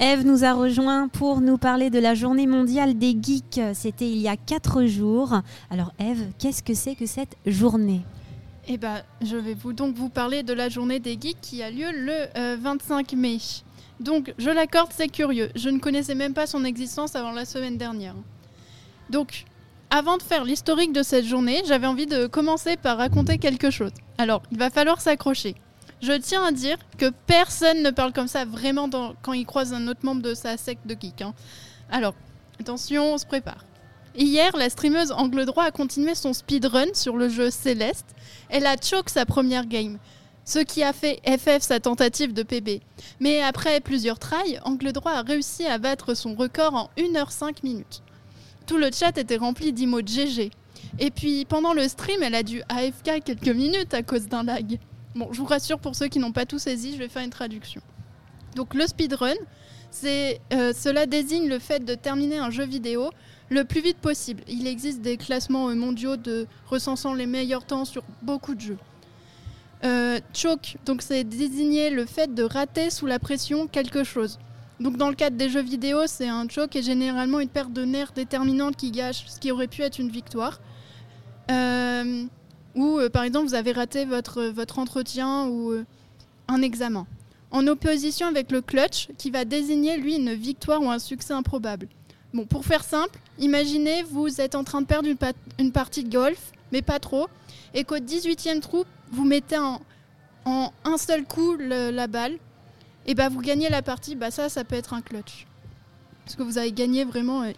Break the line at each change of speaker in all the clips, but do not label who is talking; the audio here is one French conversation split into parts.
Eve nous a rejoint pour nous parler de la journée mondiale des geeks. C'était il y a quatre jours. Alors Eve, qu'est-ce que c'est que cette journée?
Eh ben, je vais vous donc vous parler de la journée des geeks qui a lieu le 25 euh, mai. Donc, je l'accorde, c'est curieux. Je ne connaissais même pas son existence avant la semaine dernière. Donc, avant de faire l'historique de cette journée, j'avais envie de commencer par raconter quelque chose. Alors, il va falloir s'accrocher. Je tiens à dire que personne ne parle comme ça vraiment quand il croise un autre membre de sa secte de geek. Hein. Alors, attention, on se prépare. Hier, la streameuse Angle Droit a continué son speedrun sur le jeu Céleste. Elle a choke sa première game, ce qui a fait FF sa tentative de PB. Mais après plusieurs tries, Angle Droit a réussi à battre son record en 1h5 minutes. Tout le chat était rempli d'emots GG. Et puis pendant le stream, elle a dû AFK quelques minutes à cause d'un lag. Bon, je vous rassure pour ceux qui n'ont pas tout saisi, je vais faire une traduction. Donc le speedrun, euh, cela désigne le fait de terminer un jeu vidéo le plus vite possible. Il existe des classements euh, mondiaux de recensant les meilleurs temps sur beaucoup de jeux. Euh, choke, donc c'est désigner le fait de rater sous la pression quelque chose. Donc dans le cadre des jeux vidéo, c'est un choke et généralement une perte de nerfs déterminante qui gâche ce qui aurait pu être une victoire. Ou euh, par exemple vous avez raté votre, votre entretien ou euh, un examen. En opposition avec le clutch qui va désigner lui une victoire ou un succès improbable. Bon, pour faire simple, imaginez vous êtes en train de perdre une, partie de golf, mais pas trop, et qu'au 18e trou, vous mettez en, un seul coup la balle, et bah vous gagnez la partie, bah ça, ça peut être un clutch. Parce que vous avez gagné vraiment euh,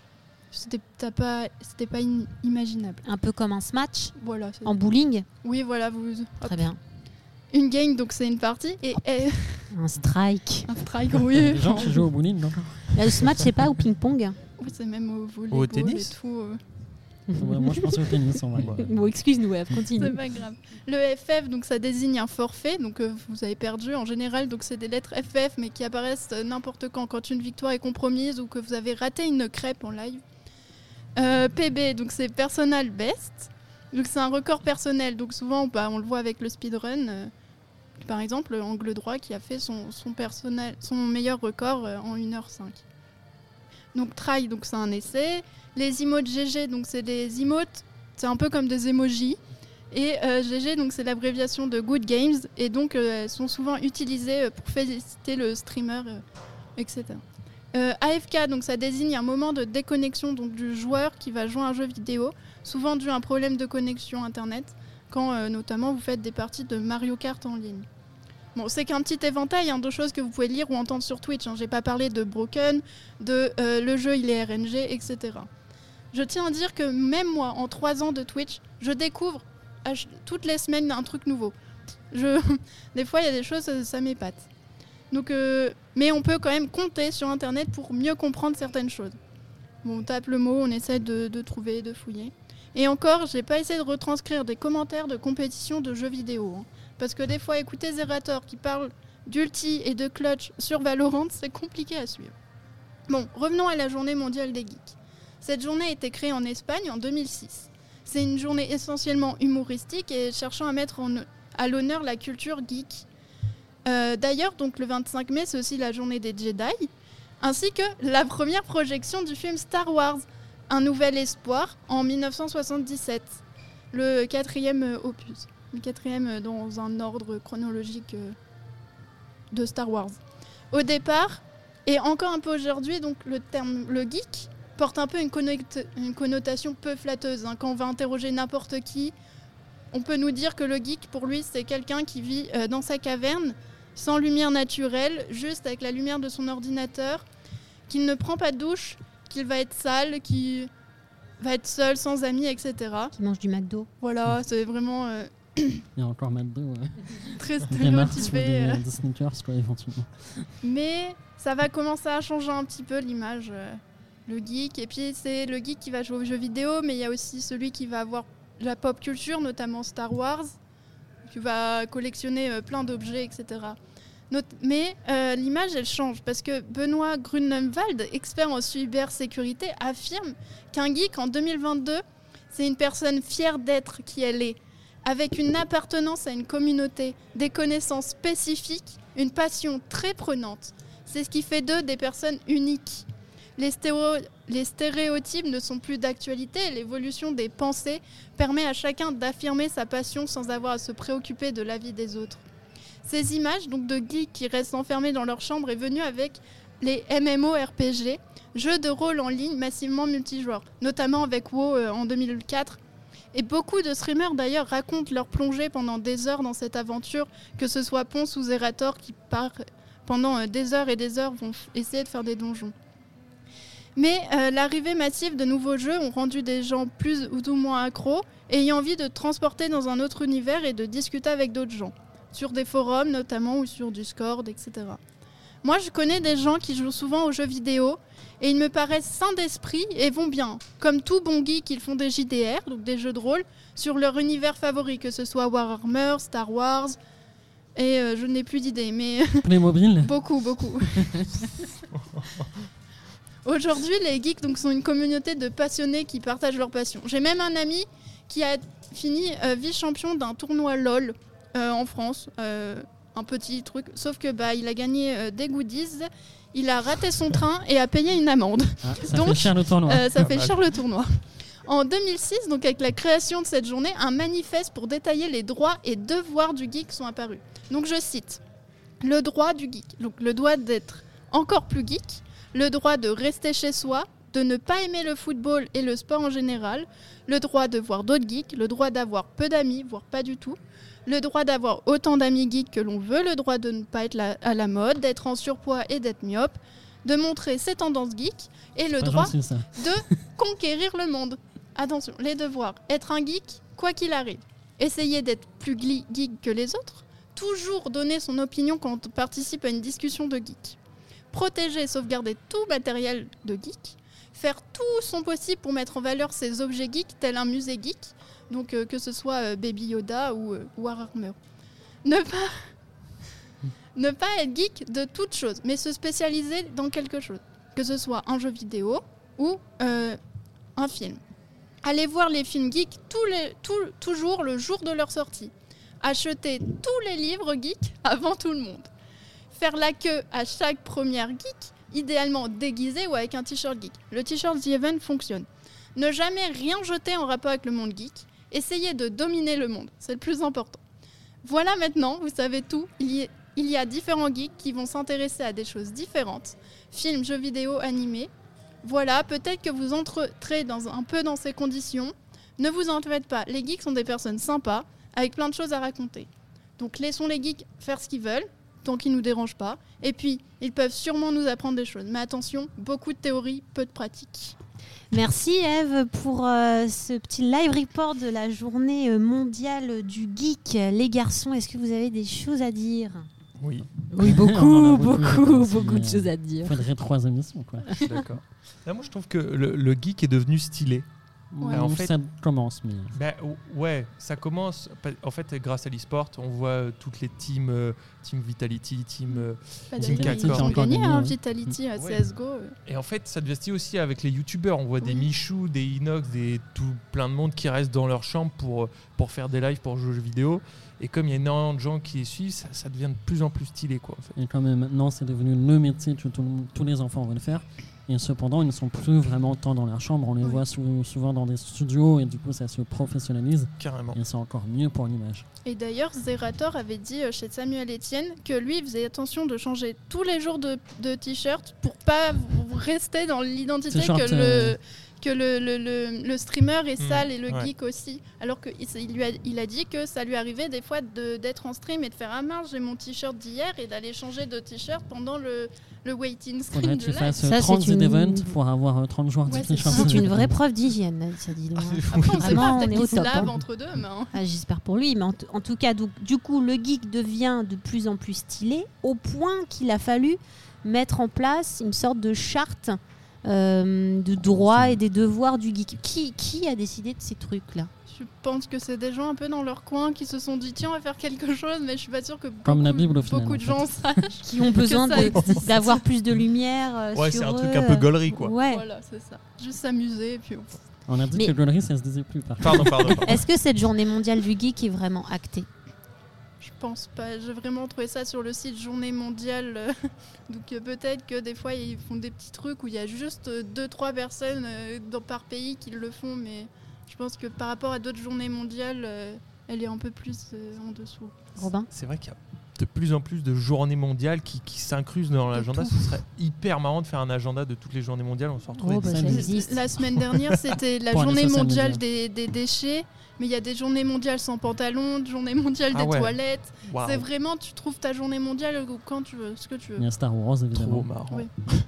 c'était pas, c'était pas imaginable.
Un peu comme un smash
Voilà.
En bowling
Oui, voilà. Vous,
Très bien.
Une game, donc c'est une partie. Et,
Un strike.
Un strike, oui.
Les gens qui jouent au bowling, non
Le smash, c'est pas au ping-pong
Oui, c'est même au volleyball
au tennis
et tout. Euh
moi, je pense au tennis. En vrai.
Bon, excuse-nous, continue.
C'est pas grave. Le FF, donc ça désigne un forfait, donc euh, vous avez perdu en général, donc c'est des lettres FF, mais qui apparaissent euh, n'importe quand, quand une victoire est compromise ou que vous avez raté une crêpe en live. Euh, PB, donc c'est personal best, donc c'est un record personnel, donc souvent bah, on le voit avec le speedrun. par exemple, Angle Droit qui a fait son, son, meilleur record en 1h05. Donc try, donc c'est un essai. Les emotes GG, donc c'est des emotes, c'est un peu comme des emojis. Et GG, euh, donc c'est l'abréviation de Good Games, et donc euh, elles sont souvent utilisées euh, pour féliciter le streamer, etc. AFK, donc ça désigne un moment de déconnexion donc, du joueur qui va jouer un jeu vidéo, souvent dû à un problème de connexion internet, quand notamment vous faites des parties de Mario Kart en ligne. Bon, c'est qu'un petit éventail hein, de choses que vous pouvez lire ou entendre sur Twitch. Hein. J'ai pas parlé de Broken, de le jeu il est RNG, etc. Je tiens à dire que même moi, en trois ans de Twitch, je découvre toutes les semaines un truc nouveau. Je... Des fois, il y a des choses, ça, m'épate. Donc, euh, mais on peut quand même compter sur Internet pour mieux comprendre certaines choses. On tape le mot, on essaie de, trouver, de fouiller. Et encore, j'ai pas essayé de retranscrire des commentaires de compétition de jeux vidéo. Hein. parce que des fois, écouter Zerator qui parle d'ulti et de clutch sur Valorant, c'est compliqué à suivre. Bon, revenons à la journée mondiale des geeks. Cette journée a été créée en Espagne en 2006. C'est une journée essentiellement humoristique et cherchant à mettre à l'honneur la culture geek. Euh, d'ailleurs, donc le 25 mai, c'est aussi la journée des Jedi, ainsi que la première projection du film Star Wars, Un Nouvel Espoir, en 1977, le quatrième euh, opus, le quatrième euh, dans un ordre chronologique de Star Wars. Au départ, et encore un peu aujourd'hui, donc le terme le geek porte un peu une, connotation peu flatteuse. Hein. Quand on va interroger n'importe qui, on peut nous dire que le geek, pour lui, c'est quelqu'un qui vit dans sa caverne, sans lumière naturelle, juste avec la lumière de son ordinateur, qu'il ne prend pas de douche, qu'il va être sale, qui va être seul, sans amis, etc.
Qui mange du McDo.
Voilà, c'est vraiment... Euh,
Il y a encore McDo, ouais.
Très stéréotypé.
Des, euh. des, sneakers, quoi, éventuellement.
Mais ça va commencer à changer un petit peu l'image le geek. Et puis c'est le geek qui va jouer aux jeux vidéo, mais il y a aussi celui qui va avoir la pop culture, notamment Star Wars, qui va collectionner euh, plein d'objets, etc. mais euh, l'image, elle change parce que Benoît Grunewald, expert en cybersécurité, affirme qu'un geek en 2022, c'est une personne fière d'être qui elle est, avec une appartenance à une communauté, des connaissances spécifiques, une passion très prenante C'est ce qui fait d'eux des personnes uniques. Les, stéréo- les stéréotypes ne sont plus d'actualité l'évolution des pensées permet à chacun d'affirmer sa passion sans avoir à se préoccuper de la vie des autres. Ces images donc de geeks qui restent enfermés dans leur chambre est venue avec les MMORPG, jeux de rôle en ligne massivement multijoueurs, notamment avec WoW euh, en 2004. Et beaucoup de streamers d'ailleurs racontent leur plongée pendant des heures dans cette aventure, que ce soit Ponce ou Zerator qui pendant euh, des heures et des heures vont essayer de faire des donjons. Mais euh, l'arrivée massive de nouveaux jeux ont rendu des gens plus ou moins accros, ayant envie de transporter dans un autre univers et de discuter avec d'autres gens, sur des forums notamment ou sur Discord, etc. Moi, je connais des gens qui jouent souvent aux jeux vidéo et ils me paraissent sains d'esprit et vont bien. Comme tout bon geek, ils font des JDR, donc des jeux de rôle, sur leur univers favori, que ce soit Warhammer, Star Wars, et euh, je n'ai plus d'idées, mais
Playmobil
beaucoup, beaucoup. Aujourd'hui, les geeks donc, sont une communauté de passionnés qui partagent leur passion. J'ai même un ami qui a fini euh, vice-champion d'un tournoi LOL euh, en France. euh, un petit truc, sauf que bah, il a gagné des goodies, il a raté son train et a payé une amende.
Ah, Ça
Donc,
fait cher le tournoi.
Ça fait tournoi. En 2006, donc avec la création de cette journée, un manifeste pour détailler les droits et devoirs du geek sont apparus. Donc je cite le droit du geek, donc le droit d'être encore plus geek, le droit de rester chez soi, de ne pas aimer le football et le sport en général, le droit de voir d'autres geeks, le droit d'avoir peu d'amis, voire pas du tout, le droit d'avoir autant d'amis geeks que l'on veut, le droit de ne pas être la- à la mode, d'être en surpoids et d'être myope, de montrer ses tendances geeks, et le droit
gentil,
de conquérir le monde. Attention, les devoirs. Être un geek, quoi qu'il arrive. Essayer d'être plus geek que les autres. Toujours donner son opinion quand on participe à une discussion de geek. Protéger et sauvegarder tout matériel de geek. Faire tout son possible pour mettre en valeur ses objets geeks, tel un musée geek. Donc euh, que ce soit euh, Baby Yoda ou euh, Warhammer. Ne pas, être geek de toute chose, mais se spécialiser dans quelque chose. Que ce soit un jeu vidéo, ou un film. Allez voir les films geeks tous les, toujours le jour de leur sortie. Acheter tous les livres geeks avant tout le monde. Faire la queue à chaque première geek, idéalement déguisé ou avec un t-shirt geek. Le t-shirt The Event fonctionne. Ne jamais rien jeter en rapport avec le monde geek. Essayez de dominer le monde, c'est le plus important. Voilà maintenant, vous savez tout. Il y, a différents geeks qui vont s'intéresser à des choses différentes. Films, jeux vidéo, animés. Voilà, peut-être que vous entrerez dans, un peu dans ces conditions. Ne vous en faites pas, les geeks sont des personnes sympas, avec plein de choses à raconter. Donc laissons les geeks faire ce qu'ils veulent, tant qu'ils ne nous dérangent pas. Et puis, ils peuvent sûrement nous apprendre des choses. Mais attention, beaucoup de théories, peu de pratique.
Merci Eve pour euh, ce petit live report de la journée euh, mondiale du geek. Les garçons, est-ce que vous avez des choses à dire?
Oui,
Oui, beaucoup,
beaucoup,
beaucoup, de choses à
Il
dire.
faudrait trois émissions, quoi.
d'accord. Moi, je trouve que le, le geek est devenu stylé.
Ouais.
en fait-
ça commence, mais...
Ben, ou- ouais, ça commence. En fait, grâce à l'e-sport, on voit euh, toutes les teams, euh, Team Vitality, Team.
Pas
Team
Encore
gagné
ouais.
Vitality à
Ouais.
CSGO.
Et en fait, ça devient stylé aussi avec les youtubeurs. On voit des. Michou, des Inox, des tout plein de monde qui restent dans leur chambre pour, pour faire des lives, pour jouer aux jeux vidéo. Et comme il y a énormément de gens qui les suivent, ça, ça devient de plus en plus stylé. Quoi, en fait.
Et quand même, maintenant, c'est devenu le métier que tout tous les enfants veulent faire. Et cependant, ils ne sont plus vraiment tant dans leur chambre. On les
Oui.
voit sou- souvent dans des studios et du coup, ça se professionnalise.
Carrément.
Et c'est encore mieux pour l'image.
Et d'ailleurs, Zerator avait dit euh, chez Samuel Etienne que lui il faisait attention de changer tous les jours de, de t-shirt pour pas rester dans l'identité que
euh,
le que le, le, le- le streamer est
Mm,
sale et le
ouais.
geek aussi. Alors qu'il il lui a, il a dit que ça lui arrivait des fois de- d'être en stream et de faire ah mince j'ai mon t-shirt d'hier et d'aller changer de t-shirt pendant le, le waiting stream
Faudrait
de
que tu
live.
fasses
Ça,
euh,
c'est
30
une-
events pour avoir euh, 30 joueurs
Ouais,
de
c'est
t-shirt.
ça.
C'est une vraie preuve d'hygiène, ça dit. donc.
Après, on sait
Vraiment,
pas,
on est au top, hein.
entre deux, mais hein.
Ah, J'espère pour lui, mais en, en tout cas, donc, du coup, le geek devient de plus en plus stylé, au point qu'il a fallu mettre en place une sorte de charte euh, de droits et des devoirs du geek. Qui, qui a décidé de ces trucs-là?
Je pense que c'est des gens un peu dans leur coin qui se sont dit tiens on va faire quelque chose mais je suis pas sûre que beaucoup,
Comme la Bible, au final,
beaucoup
en
de
fait.
gens sachent.
Qui ont besoin d'avoir plus de lumière euh,
Ouais, c'est un truc un peu gaulerie, quoi.
Ouais.
Voilà, c'est ça. Juste s'amuser et puis on-
On a dit
Mais-
que Gollery, ça se disait plus. Par
pardon. pardon.
Est-ce que cette journée mondiale du geek est vraiment actée?
Je pense pas. J'ai vraiment trouvé ça sur le site Journée mondiale. euh, Donc euh, peut-être que des fois ils font des petits trucs où il y a juste 2-3 personnes euh, dans, par pays qui le font, mais je pense que par rapport à d'autres journées mondiales, euh, elle est un peu plus euh, en dessous.
Robin?
C'est vrai qu'il y a de plus en plus de journées mondiales qui, qui s'incrusent dans l'agenda. Ce serait hyper marrant de faire un agenda de toutes les journées mondiales. On se retrouve
Oh, bah, ça
Ça.
La semaine dernière, c'était la
Pour
journée mondiale des, des déchets, mais il y a des journées mondiales sans pantalon, journée mondiale
Ah
des
ouais.
toilettes. C'est vraiment, tu trouves ta journée mondiale quand tu veux, ce que tu
Il
veux.
y a Star Wars,
trop
évidemment.
marrant.
Oui.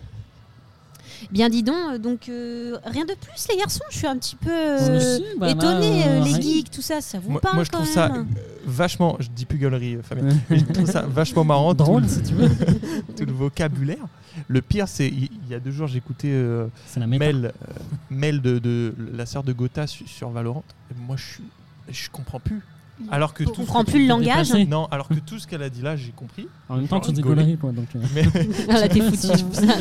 Bien dis donc, euh, donc euh, rien de plus les garçons, je suis un petit peu euh,
aussi, bah
étonnée, euh, les geeks, tout ça, ça vous
Moi,
parle
moi, je
quand
trouve ça
même?
euh, vachement, je dis plus gueulerie, euh, Fabien, mais je trouve ça vachement marrant,
Drôle,
le-
si tu veux.
tout le vocabulaire. Le pire, c'est il y a deux jours, j'écoutais euh. Mel, euh, Mel de, de la sœur de Gotha su- sur Valorant. Et moi, je je comprends plus. Alors que
On
tout ce
comprend plus le langage.
déplacé.
Non, alors que tout ce qu'elle a dit là, j'ai compris.
En même temps, tu dis gaulerie, quoi. Donc, euh,
Mais
Ah, là, t'es foutu.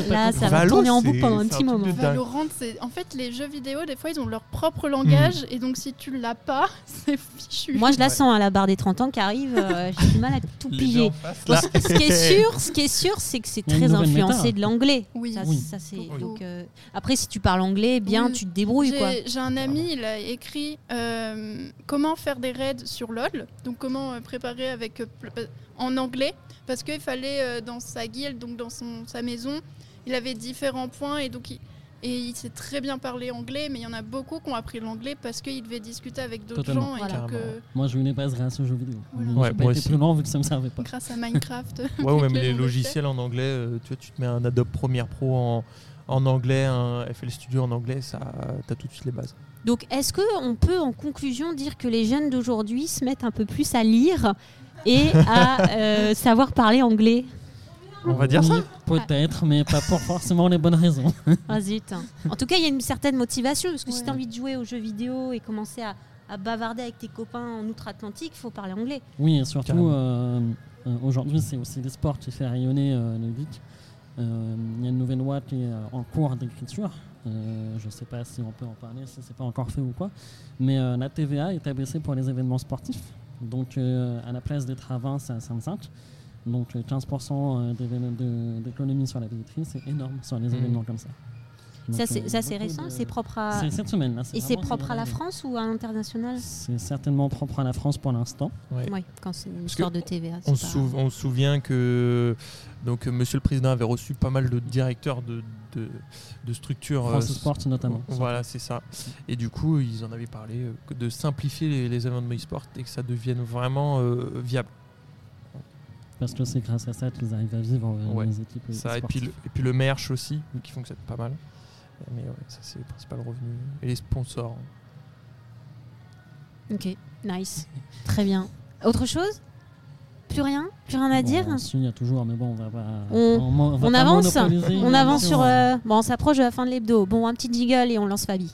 Là, ça va
Valo,
tourner en boucle pendant un petit moment.
Valorant, c'est en fait les jeux vidéo. Des fois, ils ont leur propre langage,
Hmm.
et donc si tu l'as pas, c'est fichu.
Moi, je la
Ouais.
sens à la barre des 30 ans qui arrive. euh, J'ai du mal à tout piger. Bon, ce qui est sûr, ce qui est sûr, c'est que c'est très influencé
méta.
de l'anglais.
Oui.
Ça,
Oui.
ça, c'est
Oui.
donc. euh, après, si tu parles anglais, bien,
Oui.
tu te débrouilles quoi.
J'ai j'ai un ami, il a écrit euh, comment faire des raids sur LoL, donc comment euh, préparer avec euh, en anglais, parce qu'il fallait euh, dans sa guilde, donc dans son, sa maison, il avait différents points et donc il, et il sait très bien parler anglais, mais il y en a beaucoup qui ont appris l'anglais parce qu'ils devaient discuter avec d'autres gens et
Voilà.
donc, euh,
moi, je venais pas grâce aux jeux vidéo.
Voilà.
Ouais, moi
plus loin vu que ça me servait pas.
grâce à Minecraft.
Ouais, ou même les logiciels en anglais. euh, tu vois, tu te mets un Adobe Premiere Pro en, en anglais, un FL Studio en anglais, ça, t'as tout de suite les bases.
Donc, est-ce qu'on peut, en conclusion, dire que les jeunes d'aujourd'hui se mettent un peu plus à lire et à euh, savoir parler anglais?
On va dire ça?
Oui, Peut-être, mais pas pour forcément les bonnes raisons.
Ah zut. En tout cas, il y a une certaine motivation parce que si tu as envie de jouer aux jeux vidéo et commencer à, à bavarder avec tes copains en outre-Atlantique, il faut parler anglais.
Oui, et surtout, euh, euh, aujourd'hui, c'est aussi l'esport qui fait rayonner euh, le geek. Euh, Il y a une nouvelle loi qui est en cours d'écriture. Euh, je ne sais pas si on peut en parler, si c'est pas encore fait ou quoi. Mais euh, la TVA est abaissée pour les événements sportifs. Donc, euh, à la place d'être à 20, c'est à 55. Donc, euh, 15% d'événements- de- d'économie sur la billetterie, c'est énorme sur les
Mhm.
événements comme ça.
Ça, c'est
euh,
ça, c'est
beaucoup
récent,
de-
c'est propre à.
C'est cette semaine. là,
Et c'est propre à la. France ou à l'international
C'est certainement propre à la France pour l'instant.
Ouais.
Oui, quand c'est une
Parce
histoire de TVA.
On se,
pas-
souvient que donc, euh, Monsieur le Président avait reçu pas mal de directeurs de, de, de structures. euh,
France Sport notamment.
Voilà, c'est ça. Et du coup, ils en avaient parlé euh, de simplifier les, les événements e-sport et que ça devienne vraiment euh, viable.
Parce que c'est grâce à ça qu'ils arrivent à vivre euh,
Ouais.
les équipes. euh,
Ça, et, puis le, et puis le merch aussi, qui fonctionne pas mal. Mais ouais, ça, c'est le principal revenu. Et les sponsors.
Ok, nice. Très bien. Autre chose? Plus rien? Plus rien à dire?
Bon, si, il y a toujours, mais bon, on va pas.
On- avance On avance sur.
hein.
euh, Bon, on s'approche de la fin de l'hebdo. Bon, un petit jiggle et on lance Fabi.